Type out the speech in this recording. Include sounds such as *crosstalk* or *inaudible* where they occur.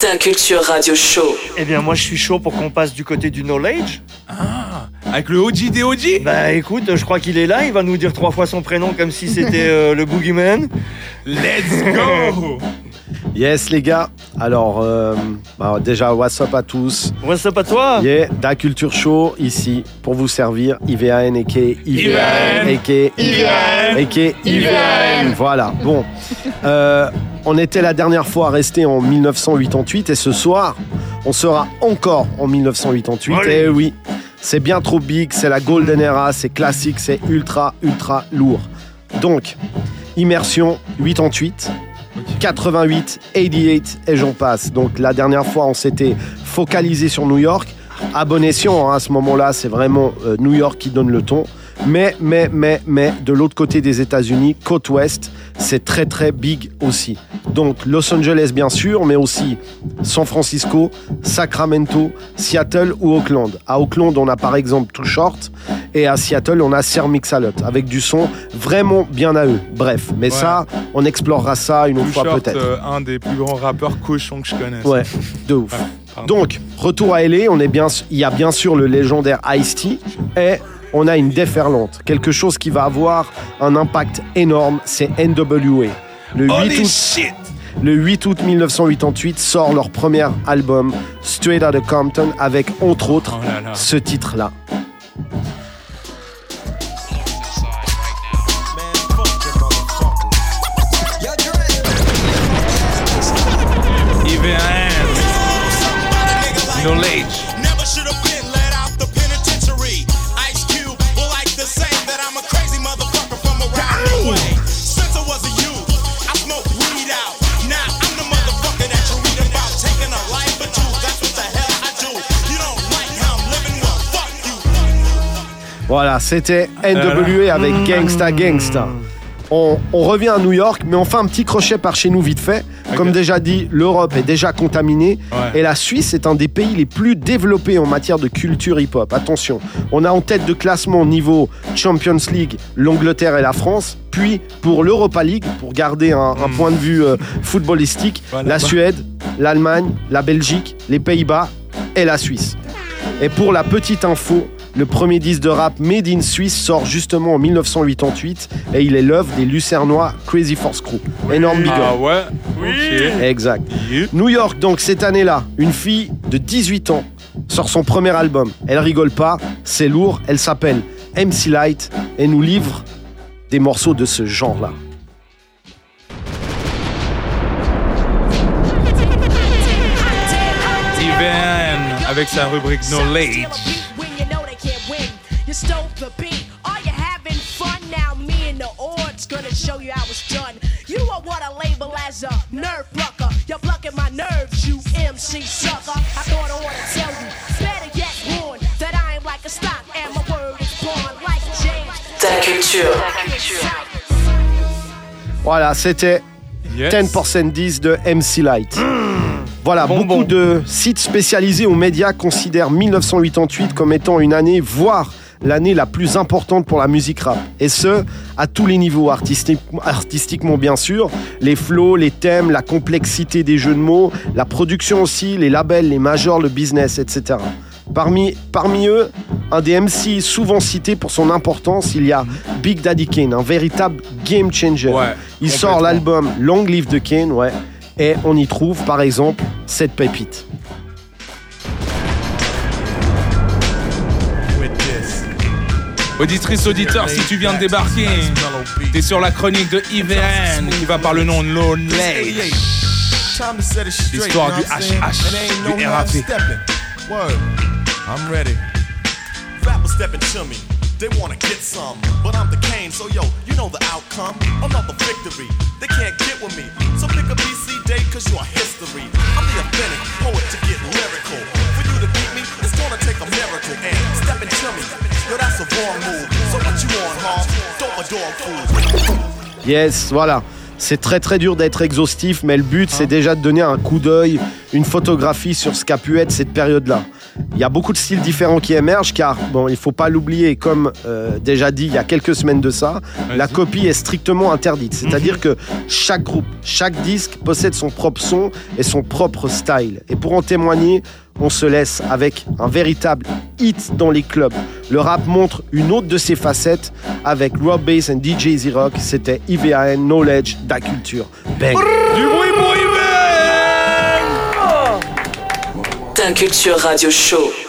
Ta culture radio show. Eh bien, moi, je suis chaud pour qu'on passe du côté du knowledge. Ah, avec le OG des OG Bah, écoute, je crois qu'il est là. Il va nous dire trois fois son prénom comme si c'était euh, le boogeyman. Let's go! *laughs* Yes les gars, alors euh, bah, déjà what's up à tous? What's up à toi? Yeah, Da Culture Show ici pour vous servir. IVAN et IVAN, et IVAN, IVAN Voilà, bon. Euh, On était la dernière fois resté en 1988 et ce soir on sera encore en 1988 Allez. Et oui, c'est bien trop big, c'est la golden era, c'est classique, c'est ultra ultra lourd Donc, immersion 88 88, 88 et j'en passe. Donc la dernière fois, on s'était focalisé sur New York. À bon escient, hein, à ce moment-là, c'est vraiment euh, New York qui donne le ton. Mais, mais, mais, mais, de l'autre côté des États-Unis, côte ouest, c'est très, très big aussi. Donc Los Angeles, bien sûr, mais aussi San Francisco, Sacramento, Seattle ou Oakland. À Oakland, on a par exemple Too Short et à Seattle, on a Sir Mix-a-Lot avec du son vraiment bien à eux. Bref, mais Ouais. ça, on explorera ça une autre fois peut-être. euh, un des plus grands rappeurs cochons que je connaisse. Ouais, de ouf. Ouais. Donc, retour à LA, on est bien, il y a bien sûr le légendaire Ice-T et on a une déferlante, quelque chose qui va avoir un impact énorme, c'est NWA. Le 8, Holy août, shit le 8 août 1988 sort leur premier album Straight Outta Compton avec entre autres Oh là là. ce titre-là. Voilà, c'était NWA avec Gangsta Gangsta. On, on revient à New York, mais on fait un petit crochet par chez nous vite fait. Comme déjà dit, l'Europe est déjà contaminée Ouais. et la Suisse est un des pays les plus développés en matière de culture hip-hop. Attention, on a en tête de classement au niveau Champions League l'Angleterre et la France, puis pour l'Europa League, pour garder un, un point de vue euh, footballistique, Voilà. la Suède, l'Allemagne, la Belgique, les Pays-Bas et la Suisse. Et pour la petite info, le premier disque de rap Made in Suisse sort justement en 1988 et il est l'œuvre des Lucernois Crazy Force Crew. Énorme big up. Ah ouais Ok. Exact. Yep. New York, donc cette année-là, une fille de 18 ans sort son premier album. Elle rigole pas, c'est lourd, elle s'appelle MC Light et nous livre des morceaux de ce genre-là. IVAN avec sa rubrique Knowledge. You stole the beat. Are you having fun now? Me and the odds gonna show you how it's done. You are what I label as a nerve plucker. You're plucking my nerves, you MC sucker. I thought I ought to tell you, better get warned that I am like a stock and my word is born like James. Ta culture. Voilà, c'était Yes. 10% 10 de MC Light. Voilà, Bon, beaucoup bon. de sites spécialisés aux médias considèrent 1988 comme étant une année, voire l'année la plus importante pour la musique rap. Et ce, à tous les niveaux, artistique- artistiquement bien sûr, les flows, les thèmes, la complexité des jeux de mots, la production aussi, les labels, les majors, le business, etc. Parmi, parmi eux, un des MC souvent cité pour son importance, il y a Big Daddy Kane, un véritable game changer. Ouais, il sort l'album Long Live the Kane, ouais, et on y trouve par exemple cette pépite. Auditrice, auditeur, si tu viens de débarquer, t'es sur la chronique de IVN qui va par le nom de Knowledge. L'histoire du HH, du RAP. I'm ready. Rappers stepping to me. They wanna get some, but I'm the cane, so yo, you know the outcome. Another victory. They can't get with me. So pick a BC day, cause you're history. I'm the Yes, voilà. C'est très très dur d'être exhaustif, mais le but c'est déjà de donner un coup d'œil, une photographie sur ce qu'a pu être cette période-là. Il y a beaucoup de styles différents qui émergent car, bon, il faut pas l'oublier, comme euh, déjà dit il y a quelques semaines de ça, la copie est strictement interdite. C'est-à-dire que chaque groupe, chaque disque possède son propre son et son propre style. Et pour en témoigner, on se laisse avec un véritable hit dans les clubs. Le rap montre une autre de ses facettes avec Rob Bass and DJ Z-Rock. C'était IVAN Knowledge da Culture. Bang! Du bruit culture radio show.